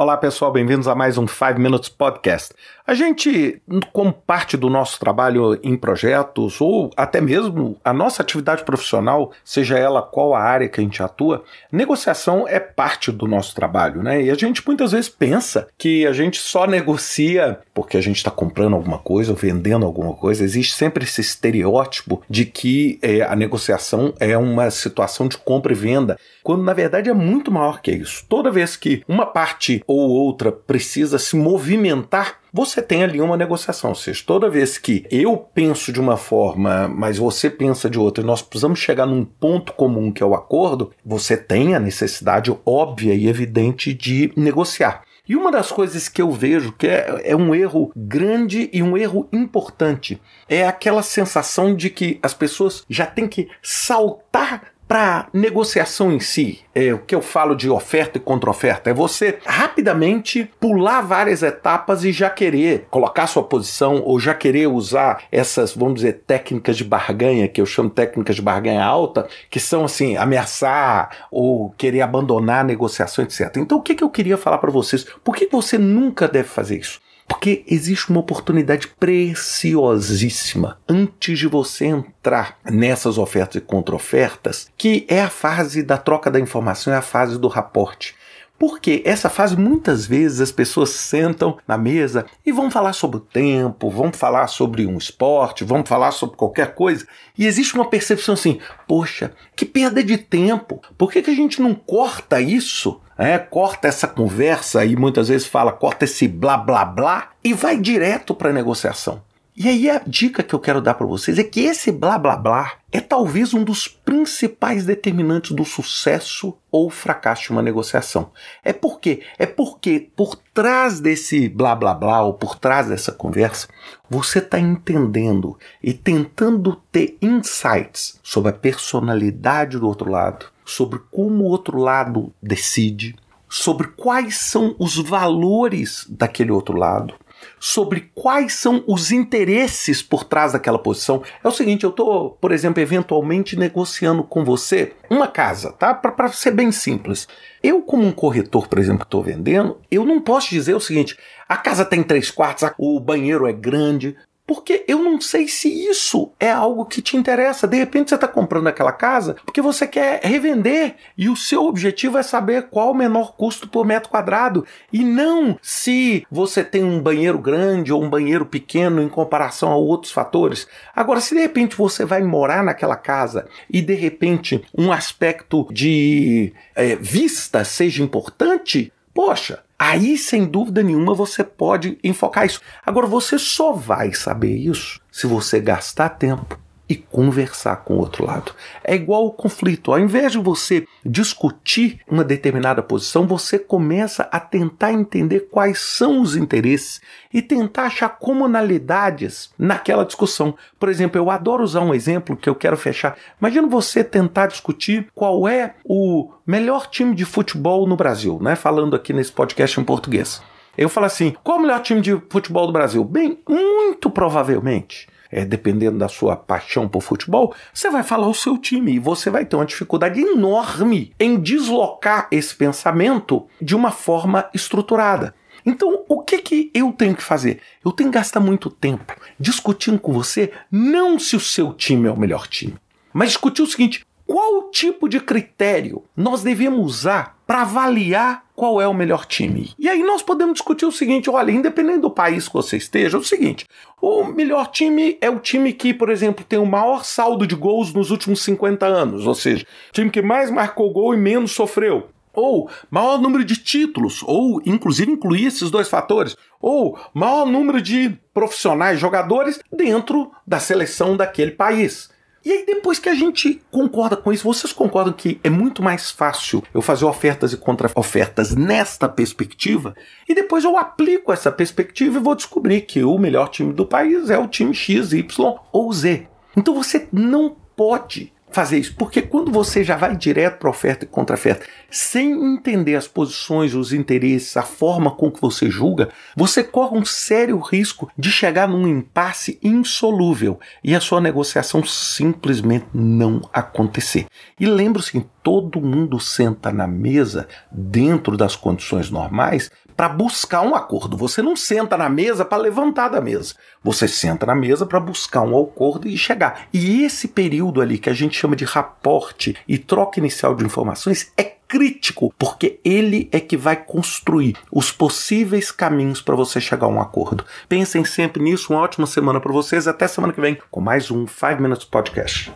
Olá pessoal, bem-vindos a mais um 5 Minutes Podcast. A gente, como parte do nosso trabalho em projetos ou até mesmo a nossa atividade profissional, seja ela qual a área que a gente atua, negociação é parte do nosso trabalho, né? E a gente muitas vezes pensa que a gente só negocia porque a gente está comprando alguma coisa ou vendendo alguma coisa. Existe sempre esse estereótipo de que é, a negociação é uma situação de compra e venda, quando na verdade é muito maior que isso. Toda vez que uma parte ou outra precisa se movimentar, você tem ali uma negociação. Ou seja, toda vez que eu penso de uma forma, mas você pensa de outra, e nós precisamos chegar num ponto comum que é o acordo, você tem a necessidade óbvia e evidente de negociar. E uma das coisas que eu vejo que é, é, um erro grande e um erro importante é aquela sensação de que as pessoas já têm que saltar para negociação em si, é, o que eu falo de oferta e contra-oferta, é você rapidamente pular várias etapas e já querer colocar sua posição ou já querer usar essas, vamos dizer, técnicas de barganha, que eu chamo técnicas de barganha alta, que são assim, ameaçar ou querer abandonar a negociação, etc. Então o que, que eu queria falar para vocês? Por que você nunca deve fazer isso? Porque existe uma oportunidade preciosíssima antes de você entrar nessas ofertas e contra-ofertas, que é a fase da troca da informação, é a fase do raporte. Porque essa fase muitas vezes as pessoas sentam na mesa e vão falar sobre o tempo, vão falar sobre um esporte, vão falar sobre qualquer coisa, e existe uma percepção assim: poxa, que perda de tempo, por que, que a gente não corta isso é, corta essa conversa e muitas vezes fala, corta esse blá blá blá e vai direto para a negociação. E aí a dica que eu quero dar para vocês é que esse blá blá blá é talvez um dos principais determinantes do sucesso ou fracasso de uma negociação. É porque é porque por trás desse blá blá blá ou por trás dessa conversa, você está entendendo e tentando ter insights sobre a personalidade do outro lado, sobre como o outro lado decide, sobre quais são os valores daquele outro lado, sobre quais são os interesses por trás daquela posição. É o seguinte, eu estou, por exemplo, eventualmente negociando com você uma casa, tá? Para ser bem simples. Eu, como um corretor, por exemplo, que estou vendendo, eu não posso dizer o seguinte: a casa tem três quartos, o banheiro é grande, porque eu não sei se isso é algo que te interessa. De repente você está comprando aquela casa porque você quer revender e o seu objetivo é saber qual o menor custo por metro quadrado e não se você tem um banheiro grande ou um banheiro pequeno em comparação a outros fatores. Agora, se de repente você vai morar naquela casa e de repente um aspecto de é, vista seja importante, poxa, Aí, sem dúvida nenhuma, você pode enfocar isso. Agora, você só vai saber isso se você gastar tempo e conversar com o outro lado. É igual o conflito. Ao invés de você discutir uma determinada posição, você começa a tentar entender quais são os interesses e tentar achar comunalidades naquela discussão. Por exemplo, eu adoro usar um exemplo que eu quero fechar. Imagina você tentar discutir qual é o melhor time de futebol no Brasil, né? Falando aqui nesse podcast em português. Eu falo assim: qual é o melhor time de futebol do Brasil? Bem, muito provavelmente é, dependendo da sua paixão por futebol, você vai falar o seu time e você vai ter uma dificuldade enorme em deslocar esse pensamento de uma forma estruturada. Então, o que, que eu tenho que fazer? Eu tenho que gastar muito tempo discutindo com você não se o seu time é o melhor time, mas discutir o seguinte: qual tipo de critério nós devemos usar para avaliar qual é o melhor time? E aí nós podemos discutir o seguinte: olha, independente do país que você esteja, é o seguinte: o melhor time é o time que, por exemplo, tem o maior saldo de gols nos últimos 50 anos, ou seja, time que mais marcou gol e menos sofreu ou maior número de títulos, ou inclusive incluir esses dois fatores, ou maior número de profissionais, jogadores dentro da seleção daquele país. E aí, depois que a gente concorda com isso, vocês concordam que é muito mais fácil eu fazer ofertas e contra-ofertas nesta perspectiva? E depois eu aplico essa perspectiva e vou descobrir que o melhor time do país é o time X, Y ou Z. Então você não pode fazer isso, porque quando você já vai direto para oferta e contra-oferta, sem entender as posições, os interesses, a forma com que você julga, você corre um sério risco de chegar num impasse insolúvel e a sua negociação simplesmente não acontecer. E lembre-se, todo mundo senta na mesa dentro das condições normais para buscar um acordo. Você não senta na mesa para levantar da mesa. Você senta na mesa para buscar um acordo e chegar. E esse período ali que a gente chama de raporte e troca inicial de informações é crítico, porque ele é que vai construir os possíveis caminhos para você chegar a um acordo. Pensem sempre nisso. Uma ótima semana para vocês. Até semana que vem com mais um 5 Minutes Podcast.